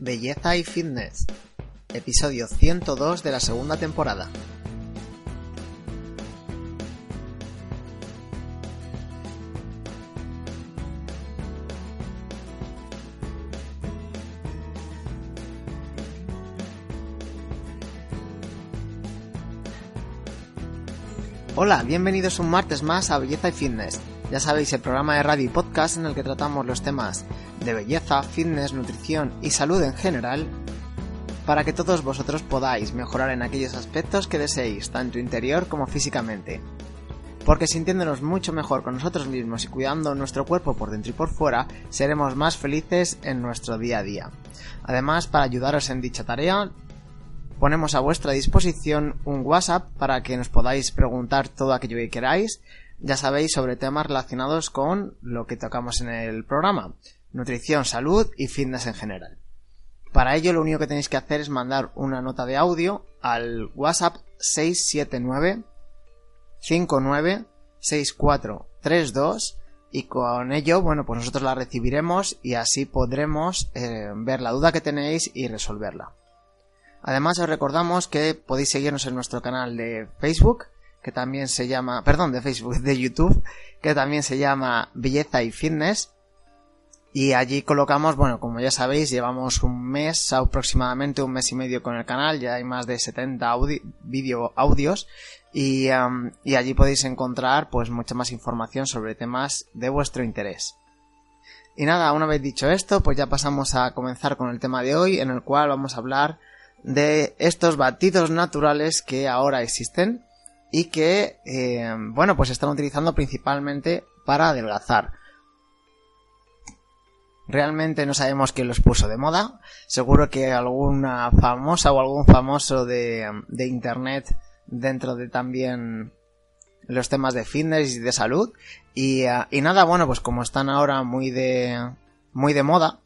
Belleza y Fitness, episodio 102 de la segunda temporada. Hola, bienvenidos un martes más a Belleza y Fitness. Ya sabéis, el programa de radio y podcast en el que tratamos los temas de belleza, fitness, nutrición y salud en general para que todos vosotros podáis mejorar en aquellos aspectos que deseéis, tanto interior como físicamente. Porque sintiéndonos mucho mejor con nosotros mismos y cuidando nuestro cuerpo por dentro y por fuera, seremos más felices en nuestro día a día. Además, para ayudaros en dicha tarea, ponemos a vuestra disposición un WhatsApp para que nos podáis preguntar todo aquello que queráis, ya sabéis, sobre temas relacionados con lo que tocamos en el programa, nutrición, salud y fitness en general. Para ello lo único que tenéis que hacer es mandar una nota de audio al WhatsApp 679 59 6432 y con ello, bueno, pues nosotros la recibiremos y así podremos eh, ver la duda que tenéis y resolverla. Además os recordamos que podéis seguirnos en nuestro canal de Facebook, que también se llama, perdón, de Facebook, de YouTube, que también se llama Belleza y Fitness. Y allí colocamos, bueno, como ya sabéis, llevamos un mes, aproximadamente un mes y medio con el canal, ya hay más de 70 vídeo audios y, y allí podéis encontrar pues mucha más información sobre temas de vuestro interés. Y nada, una vez dicho esto, pues ya pasamos a comenzar con el tema de hoy, en el cual vamos a hablar de estos batidos naturales que ahora existen y que, eh, bueno, pues están utilizando principalmente para adelgazar. Realmente no sabemos quién los puso de moda. Seguro que alguna famosa o algún famoso de, de internet dentro de también los temas de fitness y de salud. Y, y nada, bueno, pues como están ahora muy de, muy de moda,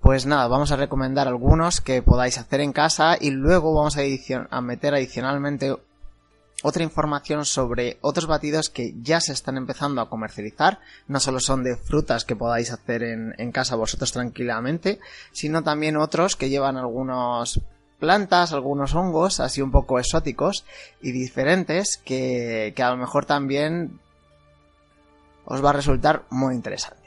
pues nada, vamos a recomendar algunos que podáis hacer en casa y luego vamos a, meter adicionalmente otra información sobre otros batidos que ya se están empezando a comercializar. No solo son de frutas que podáis hacer en, casa vosotros tranquilamente, sino también otros que llevan algunos plantas, algunos hongos así un poco exóticos y diferentes que, que a lo mejor también os va a resultar muy interesante.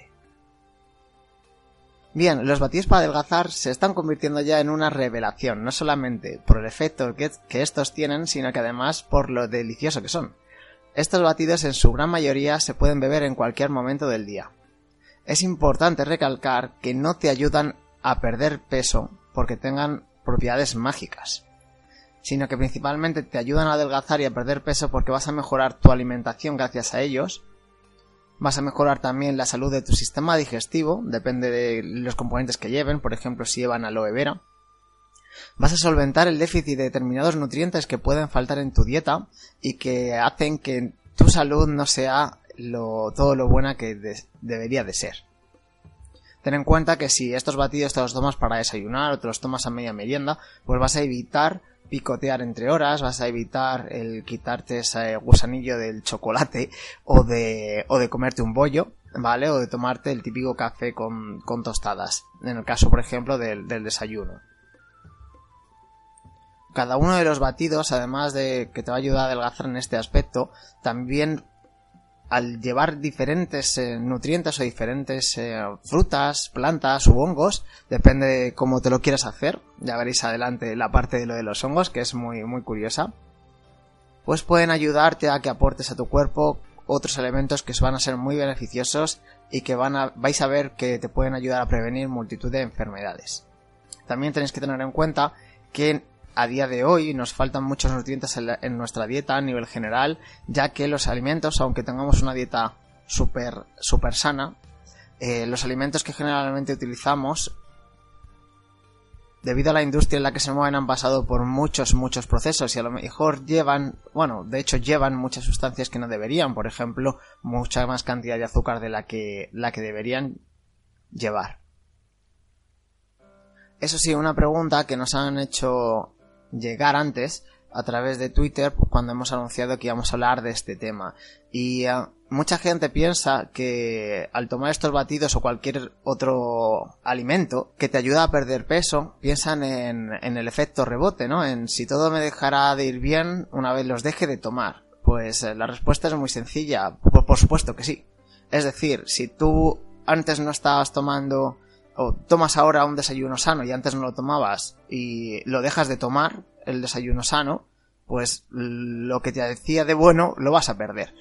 Bien, los batidos para adelgazar se están convirtiendo ya en una revelación, no solamente por el efecto que, estos tienen, sino que además por lo delicioso que son. Estos batidos en su gran mayoría se pueden beber en cualquier momento del día. Es importante recalcar que no te ayudan a perder peso porque tengan propiedades mágicas, sino que principalmente te ayudan a adelgazar y a perder peso porque vas a mejorar tu alimentación gracias a ellos Vas a mejorar también la salud de tu sistema digestivo, depende de los componentes que lleven, por ejemplo si llevan aloe vera. Vas a solventar el déficit de determinados nutrientes que pueden faltar en tu dieta y que hacen que tu salud no sea todo lo buena que de, debería de ser. Ten en cuenta que si estos batidos te los tomas para desayunar o te los tomas a media merienda, pues vas a evitar picotear entre horas, vas a evitar el quitarte ese gusanillo del chocolate o de, o de comerte un bollo, ¿vale? O de tomarte el típico café con, con tostadas, en el caso, por ejemplo, del, del desayuno. Cada uno de los batidos, además de que te va a ayudar a adelgazar en este aspecto, también al llevar diferentes eh, nutrientes o diferentes eh, frutas, plantas u hongos, depende de cómo te lo quieras hacer, ya veréis adelante la parte de lo de los hongos que es muy muy curiosa, pues pueden ayudarte a que aportes a tu cuerpo otros elementos que van a ser muy beneficiosos y que van a, vais a ver que te pueden ayudar a prevenir multitud de enfermedades. También tenéis que tener en cuenta que a día de hoy nos faltan muchos nutrientes en, nuestra dieta a nivel general, ya que los alimentos, aunque tengamos una dieta súper super sana, eh, los alimentos que generalmente utilizamos, debido a la industria en la que se mueven, han pasado por muchos, muchos procesos y a lo mejor llevan, bueno, de hecho llevan muchas sustancias que no deberían, por ejemplo, mucha más cantidad de azúcar de la que, la que deberían llevar. Eso sí, una pregunta que nos han hecho llegar antes a través de Twitter cuando hemos anunciado que íbamos a hablar de este tema. Y eh, mucha gente piensa que al tomar estos batidos o cualquier otro alimento que te ayuda a perder peso, piensan en, en el efecto rebote, ¿no? En si todo me dejará de ir bien una vez los deje de tomar. Pues eh, la respuesta es muy sencilla. por supuesto que sí. Es decir, si tú antes no estabas tomando o tomas ahora un desayuno sano y antes no lo tomabas y lo dejas de tomar, el desayuno sano, pues lo que te decía de bueno lo vas a perder.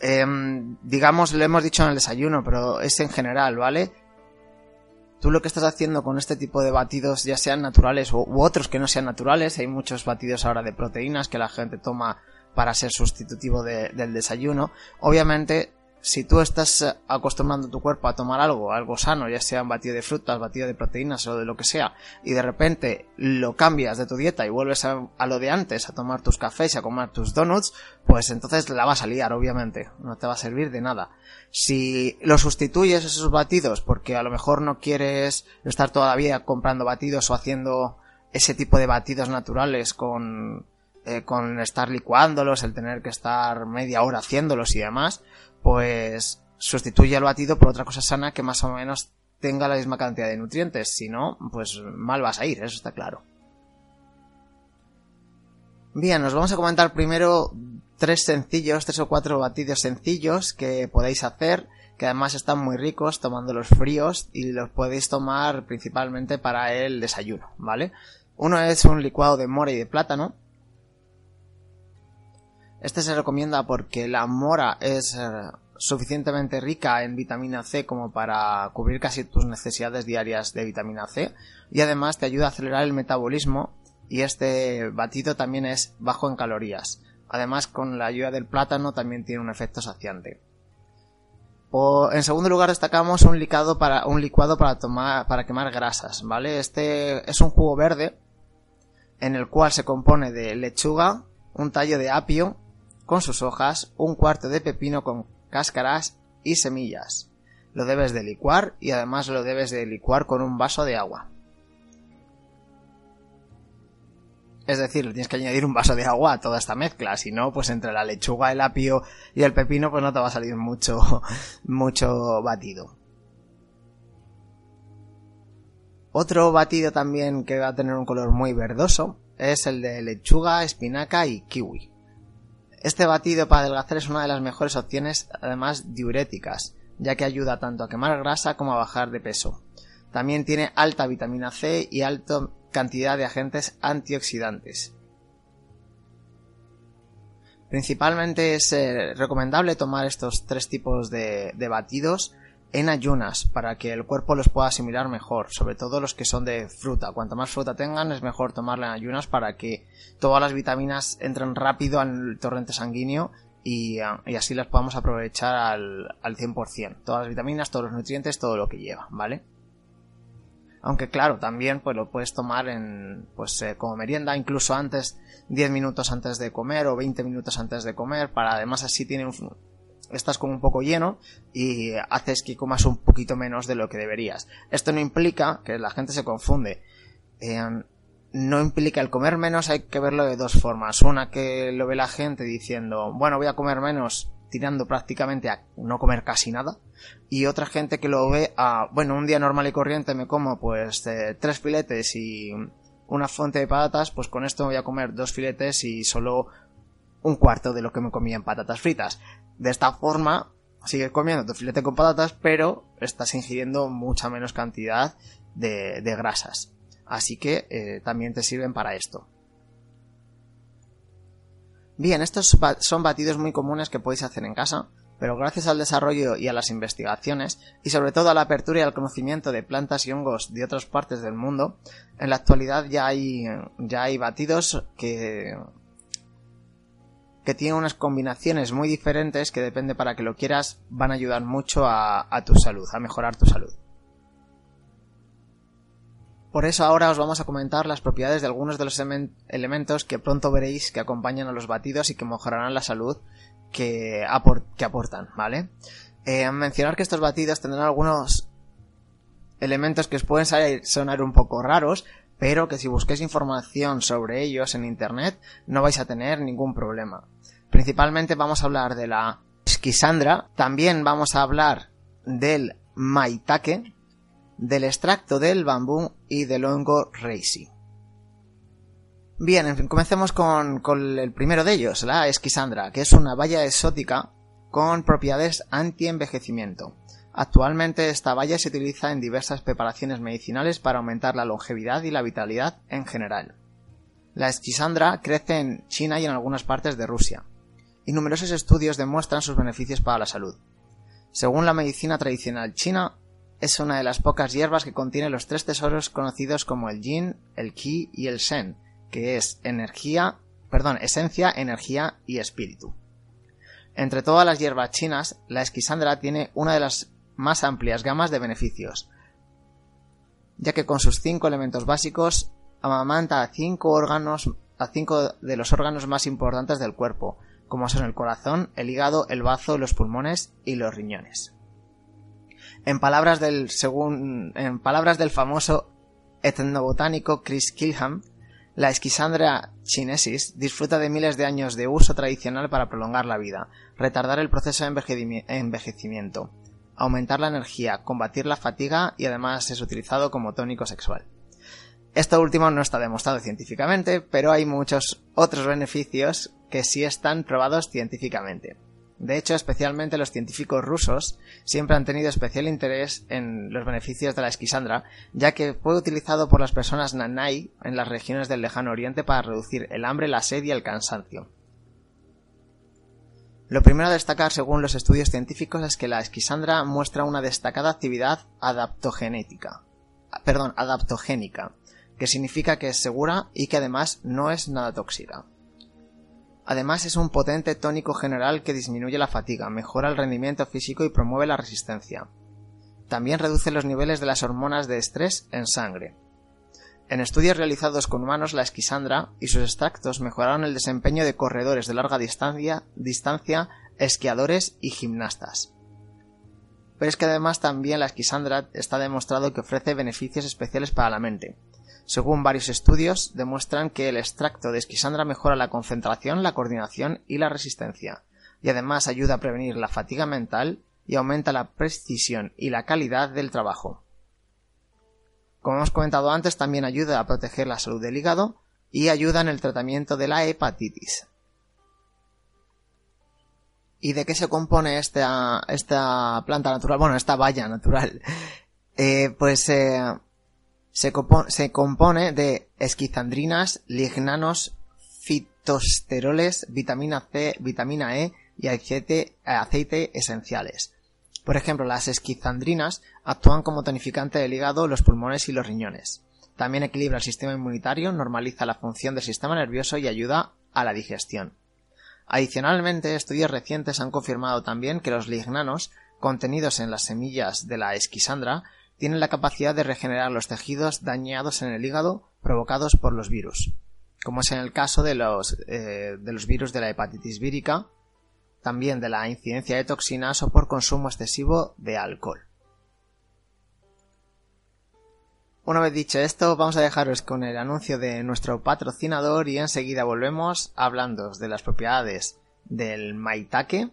Em, digamos, lo hemos dicho en el desayuno, pero es en general, ¿vale? Tú lo que estás haciendo con este tipo de batidos, ya sean naturales u, otros que no sean naturales, hay muchos batidos ahora de proteínas que la gente toma para ser sustitutivo del desayuno, obviamente si tú estás eh, acostumbrando tu cuerpo a tomar algo, algo sano, ya sea un batido de frutas, batido de proteínas o de lo que sea, y de repente lo cambias de tu dieta y vuelves a, lo de antes, a tomar tus cafés y a comer tus donuts, pues entonces la vas a liar, obviamente. No te va a servir de nada. Si lo sustituyes esos batidos porque a lo mejor no quieres estar todavía comprando batidos o haciendo ese tipo de batidos naturales con, eh, con estar licuándolos, el tener que estar media hora haciéndolos y demás, pues sustituye el batido por otra cosa sana que más o menos tenga la misma cantidad de nutrientes. Si no, pues mal vas a ir, eso está claro. Bien, nos vamos a comentar primero tres sencillos, tres o cuatro batidos sencillos que podéis hacer, que además están muy ricos tomándolos fríos y los podéis tomar principalmente para el desayuno, ¿vale? Uno es un licuado de mora y de plátano, este se recomienda porque la mora es eh, suficientemente rica en vitamina C como para cubrir casi tus necesidades diarias de vitamina C y además te ayuda a acelerar el metabolismo y este batido también es bajo en calorías. Además con la ayuda del plátano también tiene un efecto saciante. En segundo lugar destacamos un licuado para un licuado para tomar para quemar grasas, ¿vale? Este es un jugo verde en el cual se compone de lechuga, un tallo de apio, con sus hojas, un cuarto de pepino con cáscaras y semillas. Lo debes de licuar y además lo debes de licuar con un vaso de agua. Es decir, le tienes que añadir un vaso de agua a toda esta mezcla, si no, pues entre la lechuga, el apio y el pepino, pues no te va a salir mucho, mucho batido. Otro batido también que va a tener un color muy verdoso es el de lechuga, espinaca y kiwi. Este batido para adelgazar es una de las mejores opciones, además diuréticas, ya que ayuda tanto a quemar grasa como a bajar de peso. También tiene alta vitamina C y alta cantidad de agentes antioxidantes. Principalmente es eh, recomendable tomar estos tres tipos de batidos en ayunas para que el cuerpo los pueda asimilar mejor, sobre todo los que son de fruta. Cuanto más fruta tengan es mejor tomarla en ayunas para que todas las vitaminas entren rápido al torrente sanguíneo y, ah, así las podamos aprovechar al, al 100%. Todas las vitaminas, todos los nutrientes, todo lo que lleva, ¿vale? Aunque claro, también pues lo puedes tomar en pues eh, como merienda, incluso antes 10 minutos antes de comer o 20 minutos antes de comer, para además así tiene un, estás como un poco lleno y haces que comas un poquito menos de lo que deberías. Esto no implica que la gente se confunde. Eh, no implica el comer menos, hay que verlo de dos formas. Una que lo ve la gente diciendo, bueno, voy a comer menos, tirando prácticamente a no comer casi nada. Y otra gente que lo ve a, bueno, un día normal y corriente me como pues eh, tres filetes y una fuente de patatas, pues con esto voy a comer dos filetes y solo un cuarto de lo que me comía en patatas fritas. De esta forma, sigues comiendo tu filete con patatas, pero estás ingiriendo mucha menos cantidad de, grasas. Así que eh, también te sirven para esto. Bien, estos son batidos muy comunes que podéis hacer en casa, pero gracias al desarrollo y a las investigaciones, y sobre todo a la apertura y al conocimiento de plantas y hongos de otras partes del mundo, en la actualidad ya hay, ya hay batidos que que tiene unas combinaciones muy diferentes que depende para que lo quieras van a ayudar mucho a, tu salud, a mejorar tu salud. Por eso ahora os vamos a comentar las propiedades de algunos de los elementos que pronto veréis que acompañan a los batidos y que mejorarán la salud que, aportan, ¿vale? Eh, mencionar que estos batidos tendrán algunos elementos que os pueden sonar un poco raros, pero que si busquéis información sobre ellos en internet no vais a tener ningún problema. Principalmente vamos a hablar de la esquisandra, también vamos a hablar del maitake, del extracto del bambú y del hongo reishi. Bien, comencemos con, con, el primero de ellos, la esquisandra, que es una valla exótica con propiedades anti-envejecimiento. Actualmente esta valla se utiliza en diversas preparaciones medicinales para aumentar la longevidad y la vitalidad en general. La esquisandra crece en China y en algunas partes de Rusia, y numerosos estudios demuestran sus beneficios para la salud. Según la medicina tradicional china, es una de las pocas hierbas que contiene los tres tesoros conocidos como el yin, el qi y el shen, que es energía, perdón, esencia, energía y espíritu. Entre todas las hierbas chinas, la esquisandra tiene una de las más amplias gamas de beneficios, ya que con sus cinco elementos básicos amamanta a cinco órganos, a cinco de los órganos más importantes del cuerpo, como son el corazón, el hígado, el bazo, los pulmones y los riñones. En palabras del, en palabras del famoso etnobotánico Chris Kilham, la esquisandra chinesis disfruta de miles de años de uso tradicional para prolongar la vida, retardar el proceso de envejecimiento, aumentar la energía, combatir la fatiga y además es utilizado como tónico sexual. Esto último no está demostrado científicamente, pero hay muchos otros beneficios que sí están probados científicamente. De hecho, especialmente los científicos rusos siempre han tenido especial interés en los beneficios de la esquisandra, ya que fue utilizado por las personas nanay en las regiones del lejano oriente para reducir el hambre, la sed y el cansancio. Lo primero a destacar según los estudios científicos es que la esquisandra muestra una destacada actividad adaptogenética. Perdón, adaptogénica, que significa que es segura y que además no es nada tóxica. Además es un potente tónico general que disminuye la fatiga, mejora el rendimiento físico y promueve la resistencia. También reduce los niveles de las hormonas de estrés en sangre. En estudios realizados con humanos, la esquisandra y sus extractos mejoraron el desempeño de corredores de larga distancia, distancia esquiadores y gimnastas. Pero es que además también la esquisandra está demostrado que ofrece beneficios especiales para la mente. Según varios estudios, demuestran que el extracto de esquisandra mejora la concentración, la coordinación y la resistencia, y además ayuda a prevenir la fatiga mental y aumenta la precisión y la calidad del trabajo. Como hemos comentado antes, también ayuda a proteger la salud del hígado y ayuda en el tratamiento de la hepatitis. ¿Y de qué se compone esta, planta natural? Bueno, esta valla natural. Eh, pues eh, se, compone de esquizandrinas, lignanos, fitosteroles, vitamina C, vitamina E y aceite esenciales. Por ejemplo, las esquizandrinas actúan como tonificante del hígado, los pulmones y los riñones. También equilibra el sistema inmunitario, normaliza la función del sistema nervioso y ayuda a la digestión. Adicionalmente, estudios recientes han confirmado también que los lignanos contenidos en las semillas de la esquisandra tienen la capacidad de regenerar los tejidos dañados en el hígado provocados por los virus, como es en el caso de los, eh, de los virus de la hepatitis vírica, también de la incidencia de toxinas o por consumo excesivo de alcohol. Una vez dicho esto, vamos a dejaros con el anuncio de nuestro patrocinador y enseguida volvemos hablando de las propiedades del maitake,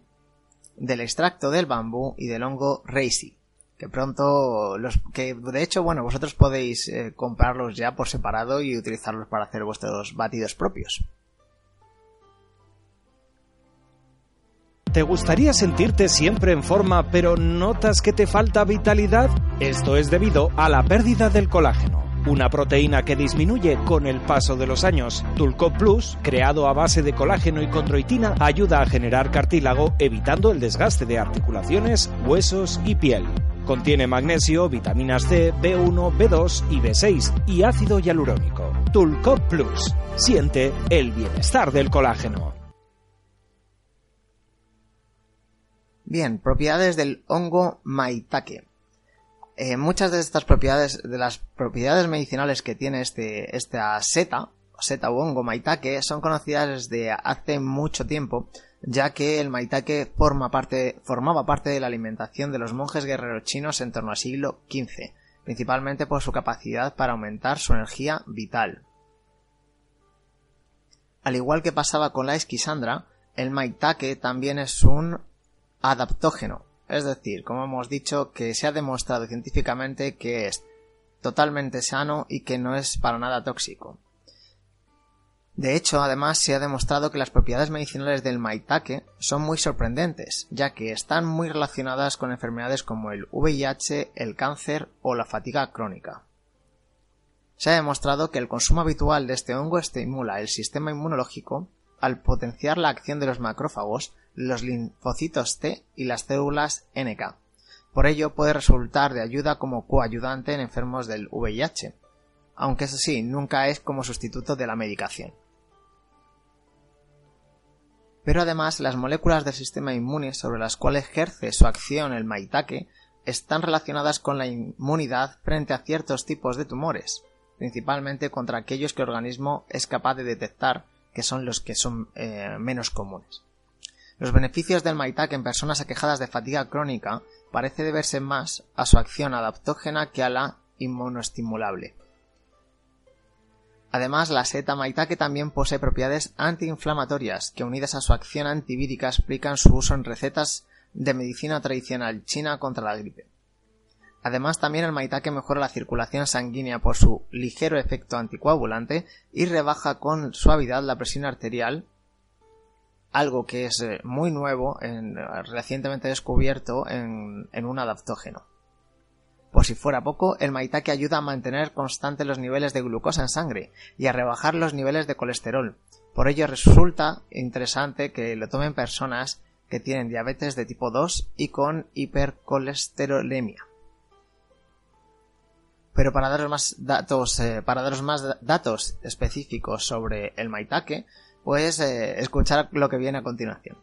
del extracto del bambú y del hongo reishi, que pronto los que de hecho, bueno, vosotros podéis eh, comprarlos ya por separado y utilizarlos para hacer vuestros batidos propios. ¿Te gustaría sentirte siempre en forma pero notas que te falta vitalidad? Esto es debido a la pérdida del colágeno, una proteína que disminuye con el paso de los años. Tulcop Plus, creado a base de colágeno y condroitina, ayuda a generar cartílago evitando el desgaste de articulaciones, huesos y piel. Contiene magnesio, vitaminas C, B1, B2 y B6 y ácido hialurónico. Tulcop Plus. Siente el bienestar del colágeno. Bien, propiedades del hongo maitake. Eh, muchas de estas propiedades, de las propiedades medicinales que tiene este, esta seta, seta o hongo maitake, son conocidas desde hace mucho tiempo, ya que el maitake forma parte, formaba parte de la alimentación de los monjes guerreros chinos en torno al siglo XV, principalmente por su capacidad para aumentar su energía vital. Al igual que pasaba con la esquisandra, el maitake también es un adaptógeno, es decir, como hemos dicho, que se ha demostrado científicamente que es totalmente sano y que no es para nada tóxico. De hecho, además se ha demostrado que las propiedades medicinales del maitake son muy sorprendentes, ya que están muy relacionadas con enfermedades como el VIH, el cáncer o la fatiga crónica. Se ha demostrado que el consumo habitual de este hongo estimula el sistema inmunológico al potenciar la acción de los macrófagos, los linfocitos T y las células NK. Por ello puede resultar de ayuda como coayudante en enfermos del VIH, aunque eso sí, nunca es como sustituto de la medicación. Pero además las moléculas del sistema inmune sobre las cuales ejerce su acción el maitake están relacionadas con la inmunidad frente a ciertos tipos de tumores, principalmente contra aquellos que el organismo es capaz de detectar, que son los que son eh, menos comunes. Los beneficios del maitake en personas aquejadas de fatiga crónica parece deberse más a su acción adaptógena que a la inmunoestimulable. Además, la seta maitake también posee propiedades antiinflamatorias que unidas a su acción antivírica explican su uso en recetas de medicina tradicional china contra la gripe. Además, también el maitake mejora la circulación sanguínea por su ligero efecto anticoagulante y rebaja con suavidad la presión arterial, algo que es eh, muy nuevo, recientemente descubierto en un adaptógeno. Por si fuera poco, el maitake ayuda a mantener constantes los niveles de glucosa en sangre y a rebajar los niveles de colesterol. Por ello resulta interesante que lo tomen personas que tienen diabetes de tipo 2 y con hipercolesterolemia. Pero para daros más datos, eh, para daros más datos específicos sobre el maitake, pues eh, escuchar lo que viene a continuación.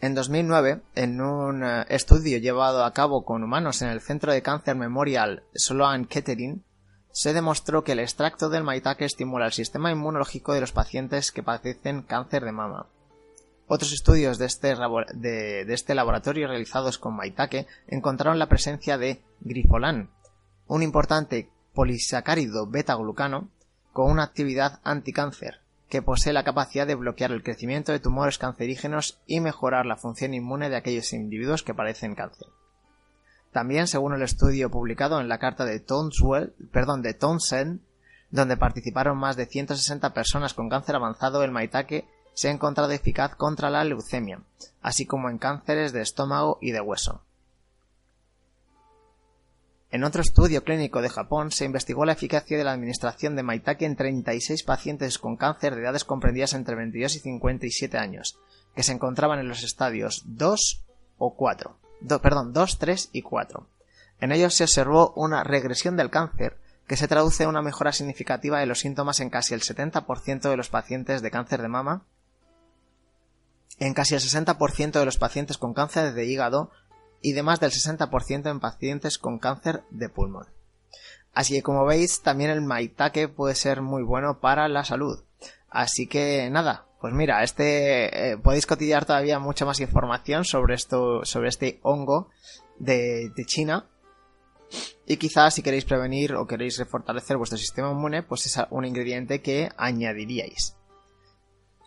En 2009, en un eh, estudio llevado a cabo con humanos en el Centro de Cáncer Memorial Sloan Kettering, se demostró que el extracto del maitake estimula el sistema inmunológico de los pacientes que padecen cáncer de mama. Otros estudios de este, de este laboratorio realizados con maitake encontraron la presencia de grifolan, un importante polisacárido beta-glucano con una actividad anticáncer, que posee la capacidad de bloquear el crecimiento de tumores cancerígenos y mejorar la función inmune de aquellos individuos que padecen cáncer. También, según el estudio publicado en la carta de de Townsend, donde participaron más de 160 personas con cáncer avanzado, el maitake se ha encontrado eficaz contra la leucemia, así como en cánceres de estómago y de hueso. En otro estudio clínico de Japón se investigó la eficacia de la administración de maitake en 36 pacientes con cáncer de edades comprendidas entre 22 y 57 años, que se encontraban en los estadios 2 o 4. perdón, 2, 3 y 4. En ellos se observó una regresión del cáncer que se traduce en una mejora significativa de los síntomas en casi el 70% de los pacientes de cáncer de mama, en casi el 60% de los pacientes con cáncer de hígado y de más del 60% en pacientes con cáncer de pulmón. Así que como veis, también el maitake puede ser muy bueno para la salud. Así que nada, pues mira, este eh, podéis cotillear todavía mucha más información sobre esto, sobre este hongo de, de China. Y quizás si queréis prevenir o queréis refortalecer vuestro sistema inmune, pues es un ingrediente que añadiríais.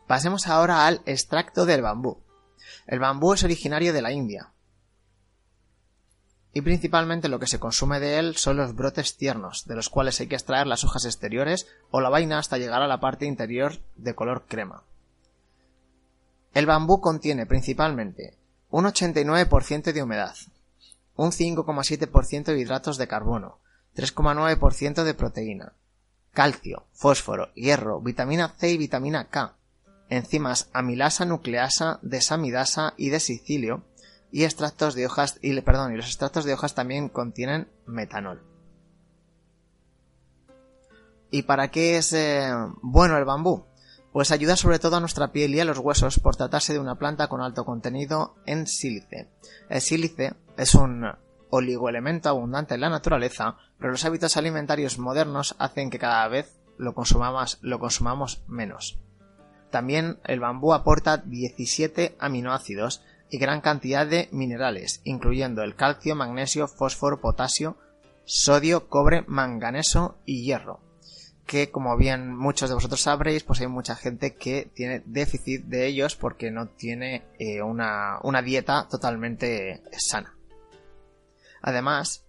Pasemos ahora al extracto del bambú. El bambú es originario de la India, y principalmente lo que se consume de él son los brotes tiernos, de los cuales hay que extraer las hojas exteriores o la vaina hasta llegar a la parte interior de color crema. El bambú contiene principalmente un 89% de humedad, un 5,7% de hidratos de carbono, 3,9% de proteína, calcio, fósforo, hierro, vitamina C y vitamina K, enzimas amilasa, nucleasa, desamidasa y de sicilio, y extractos de hojas y perdón, y los extractos de hojas también contienen metanol. ¿Y para qué es eh, bueno el bambú? Pues ayuda sobre todo a nuestra piel y a los huesos por tratarse de una planta con alto contenido en sílice. El sílice es un oligoelemento abundante en la naturaleza, pero los hábitos alimentarios modernos hacen que cada vez lo consumamos, lo consumamos menos. También el bambú aporta 17 aminoácidos y gran cantidad de minerales, incluyendo el calcio, magnesio, fósforo, potasio, sodio, cobre, manganeso y hierro. Que como bien muchos de vosotros sabréis, pues hay mucha gente que tiene déficit de ellos porque no tiene eh, una, una dieta totalmente sana. Además,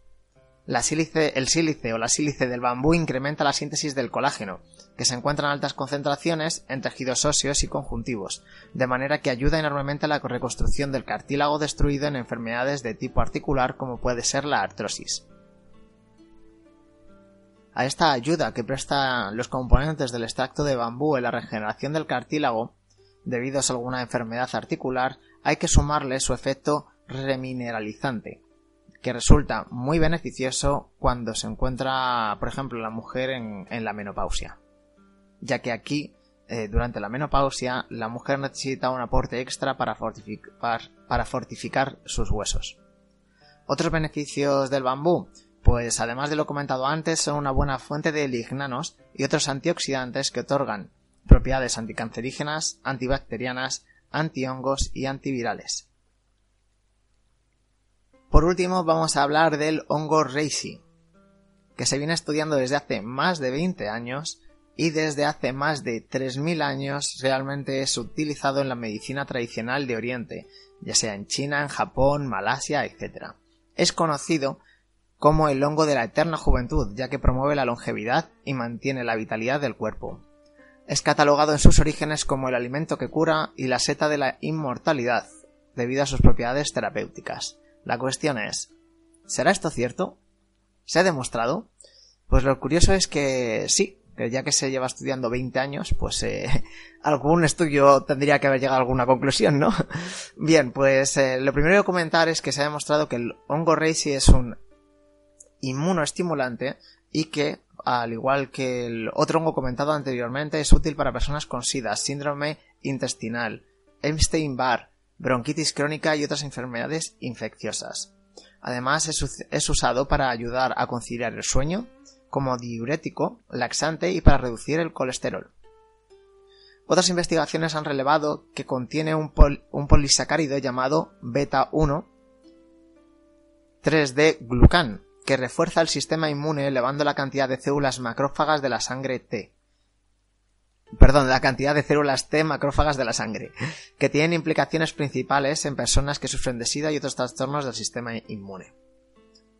la sílice, el sílice o la sílice del bambú incrementa la síntesis del colágeno, que se encuentra en altas concentraciones en tejidos óseos y conjuntivos, de manera que ayuda enormemente a la reconstrucción del cartílago destruido en enfermedades de tipo articular como puede ser la artrosis. A esta ayuda que prestan los componentes del extracto de bambú en la regeneración del cartílago, debido a alguna enfermedad articular, hay que sumarle su efecto remineralizante, que resulta muy beneficioso cuando se encuentra, por ejemplo, la mujer en, la menopausia, ya que aquí, eh, durante la menopausia, la mujer necesita un aporte extra para fortificar, sus huesos. Otros beneficios del bambú, pues además de lo comentado antes, son una buena fuente de lignanos y otros antioxidantes que otorgan propiedades anticancerígenas, antibacterianas, antihongos y antivirales. Por último, vamos a hablar del hongo reishi, que se viene estudiando desde hace más de 20 años y desde hace más de 3.000 años realmente es utilizado en la medicina tradicional de Oriente, ya sea en China, en Japón, Malasia, etc. Es conocido como el hongo de la eterna juventud, ya que promueve la longevidad y mantiene la vitalidad del cuerpo. Es catalogado en sus orígenes como el alimento que cura y la seta de la inmortalidad, debido a sus propiedades terapéuticas. La cuestión es, ¿será esto cierto? ¿Se ha demostrado? Pues lo curioso es que sí, ya que se lleva estudiando 20 años, pues eh, algún estudio tendría que haber llegado a alguna conclusión, ¿no? Bien, pues eh, lo primero que comentar es que se ha demostrado que el hongo reishi es un inmunoestimulante y que, al igual que el otro hongo comentado anteriormente, es útil para personas con SIDA, síndrome intestinal, Epstein-Barr, bronquitis crónica y otras enfermedades infecciosas. Además es, usado para ayudar a conciliar el sueño, como diurético, laxante y para reducir el colesterol. Otras investigaciones han relevado que contiene un, polisacárido llamado beta 1 3D glucan, que refuerza el sistema inmune elevando la cantidad de células macrófagas de la sangre T perdón, la cantidad de células T macrófagas de la sangre, que tienen implicaciones principales en personas que sufren de SIDA y otros trastornos del sistema inmune.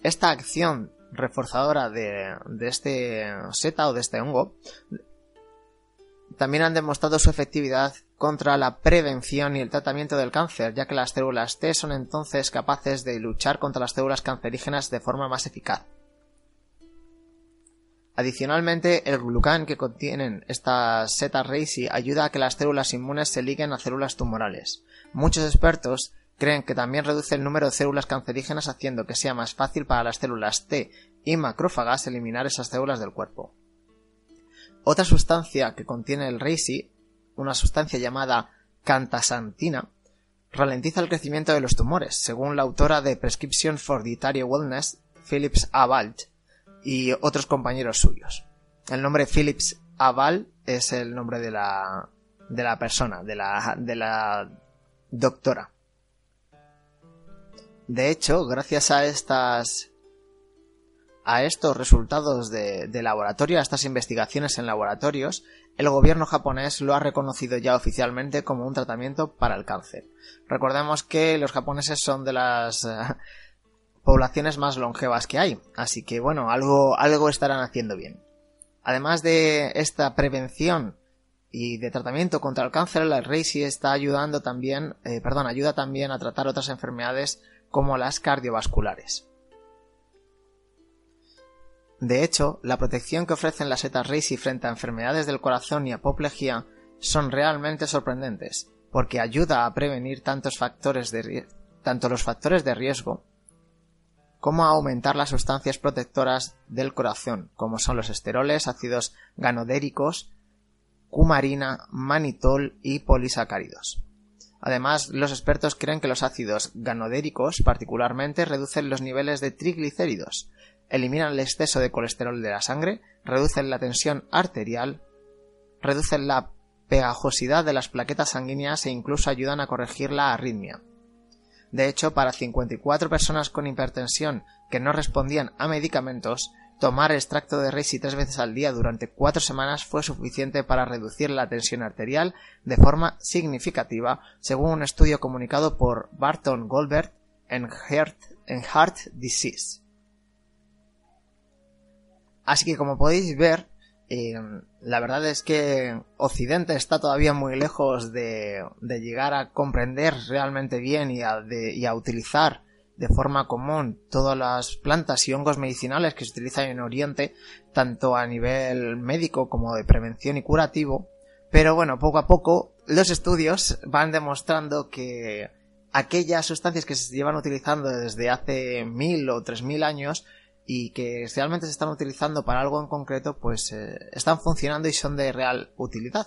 Esta acción reforzadora de, este seta o de este hongo también han demostrado su efectividad contra la prevención y el tratamiento del cáncer, ya que las células T son entonces capaces de luchar contra las células cancerígenas de forma más eficaz. Adicionalmente, el glucán que contienen estas setas Reishi ayuda a que las células inmunes se liguen a células tumorales. Muchos expertos creen que también reduce el número de células cancerígenas haciendo que sea más fácil para las células T y macrófagas eliminar esas células del cuerpo. Otra sustancia que contiene el Reishi, una sustancia llamada cantasantina, ralentiza el crecimiento de los tumores, según la autora de Prescription for Dietary Wellness, Phillips A y otros compañeros suyos. El nombre Phillips Aval es el nombre de la, de la persona, de la, de la doctora. De hecho, gracias a estas a estos resultados de, laboratorio, a estas investigaciones en laboratorios, el gobierno japonés lo ha reconocido ya oficialmente como un tratamiento para el cáncer. Recordemos que los japoneses son de las poblaciones más longevas que hay. Así que bueno, algo, algo estarán haciendo bien. Además de esta prevención y de tratamiento contra el cáncer, la Reishi está ayudando también, eh, perdón, ayuda también a tratar otras enfermedades como las cardiovasculares. De hecho, la protección que ofrecen las setas Reishi frente a enfermedades del corazón y apoplejía son realmente sorprendentes, porque ayuda a prevenir tantos factores de, tanto los factores de riesgo cómo aumentar las sustancias protectoras del corazón, como son los esteroles, ácidos ganodéricos, cumarina, manitol y polisacáridos. Además, los expertos creen que los ácidos ganodéricos particularmente reducen los niveles de triglicéridos, eliminan el exceso de colesterol de la sangre, reducen la tensión arterial, reducen la pegajosidad de las plaquetas sanguíneas e incluso ayudan a corregir la arritmia. De hecho, para 54 personas con hipertensión que no respondían a medicamentos, tomar extracto de Reishi tres veces al día durante cuatro semanas fue suficiente para reducir la tensión arterial de forma significativa, según un estudio comunicado por Barton Goldberg en Heart, Heart Disease. Así que como podéis ver, eh, la verdad es que Occidente está todavía muy lejos de, llegar a comprender realmente bien y a, utilizar de forma común todas las plantas y hongos medicinales que se utilizan en Oriente, tanto a nivel médico como de prevención y curativo. Pero bueno, poco a poco los estudios van demostrando que aquellas sustancias que se llevan utilizando desde hace mil o tres mil años y que realmente se están utilizando para algo en concreto, pues eh, están funcionando y son de real utilidad.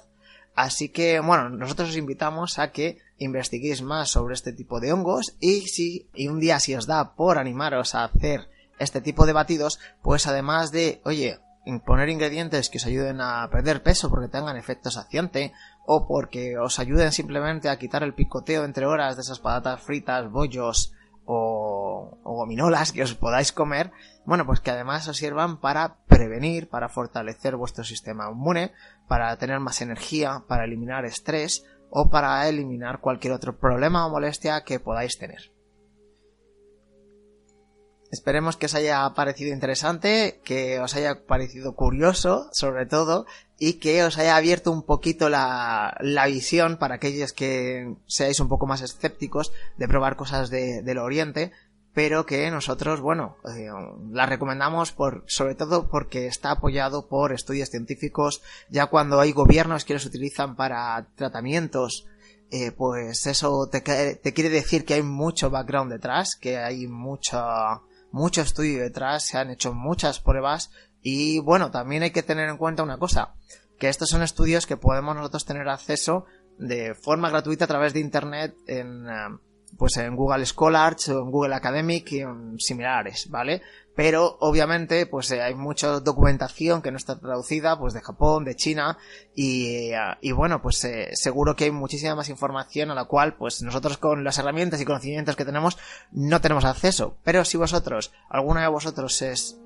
Así que, bueno, nosotros os invitamos a que investiguéis más sobre este tipo de hongos y si y un día si os da por animaros a hacer este tipo de batidos, pues además de, oye, poner ingredientes que os ayuden a perder peso porque tengan efecto saciante o porque os ayuden simplemente a quitar el picoteo entre horas de esas patatas fritas, bollos o, gominolas que os podáis comer, bueno, pues que además os sirvan para prevenir, para fortalecer vuestro sistema inmune, para tener más energía, para eliminar estrés o para eliminar cualquier otro problema o molestia que podáis tener. Esperemos que os haya parecido interesante, que os haya parecido curioso, sobre todo, y que os haya abierto un poquito la, visión para aquellos que seáis un poco más escépticos de probar cosas del Oriente, pero que nosotros, bueno, eh, la recomendamos por, sobre todo porque está apoyado por estudios científicos, ya cuando hay gobiernos que los utilizan para tratamientos, eh, pues eso te, te quiere decir que hay mucho background detrás, que hay mucha mucho estudio detrás, se han hecho muchas pruebas. Y bueno, también hay que tener en cuenta una cosa, que estos son estudios que podemos nosotros tener acceso de forma gratuita a través de internet en eh, pues en Google Scholars o en Google Academic y en similares, ¿vale? pero obviamente pues eh, hay mucha documentación que no está traducida pues de Japón, de China y, eh, bueno pues eh, seguro que hay muchísima más información a la cual pues nosotros con las herramientas y conocimientos que tenemos no tenemos acceso pero si vosotros, alguno de vosotros es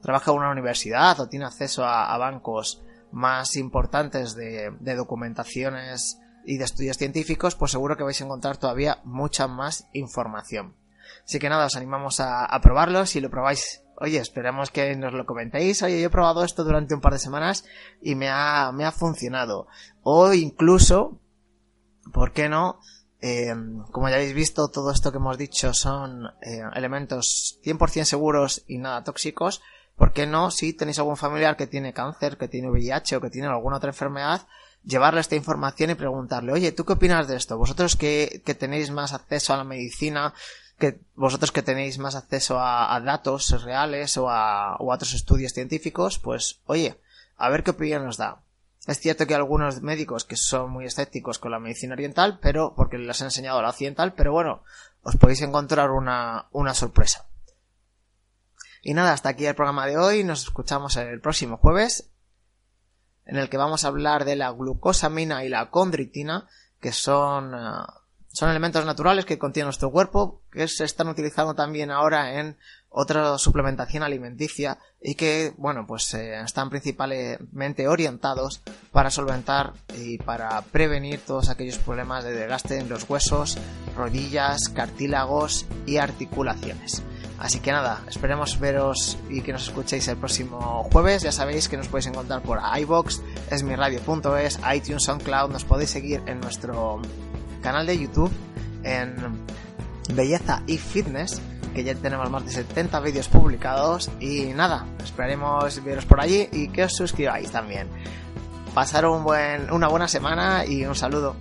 trabaja en una universidad o tiene acceso a, bancos más importantes de, de documentaciones y de estudios científicos pues seguro que vais a encontrar todavía mucha más información Así que nada, os animamos a, probarlo. Si lo probáis, oye, esperamos que nos lo comentéis. Oye, yo he probado esto durante un par de semanas y me ha, me ha funcionado. O incluso, ¿por qué no? Eh, como ya habéis visto, todo esto que hemos dicho son eh, elementos 100% seguros y nada tóxicos. ¿Por qué no? Si tenéis algún familiar que tiene cáncer, que tiene VIH o que tiene alguna otra enfermedad, llevarle esta información y preguntarle, oye, ¿tú qué opinas de esto? Vosotros que, que tenéis más acceso a la medicina, que vosotros que tenéis más acceso a, datos reales o a, otros estudios científicos, pues oye, a ver qué opinión nos da. Es cierto que algunos médicos que son muy escépticos con la medicina oriental, pero porque les han enseñado la occidental, pero bueno, os podéis encontrar una, una sorpresa. Y nada, hasta aquí el programa de hoy. Nos escuchamos el próximo jueves, en el que vamos a hablar de la glucosamina y la condritina, que son eh, son elementos naturales que contiene nuestro cuerpo, que se están utilizando también ahora en otra suplementación alimenticia y que, bueno, pues eh, están principalmente orientados para solventar y para prevenir todos aquellos problemas de desgaste en los huesos, rodillas, cartílagos y articulaciones. Así que nada, esperemos veros y que nos escuchéis el próximo jueves. Ya sabéis que nos podéis encontrar por iBox, esmiradio.es, iTunes, SoundCloud. Nos podéis seguir en nuestro canal de YouTube en Belleza y Fitness, que ya tenemos más de 70 vídeos publicados y nada, esperaremos veros por allí y que os suscribáis también. Pasar un buen, una buena semana y un saludo.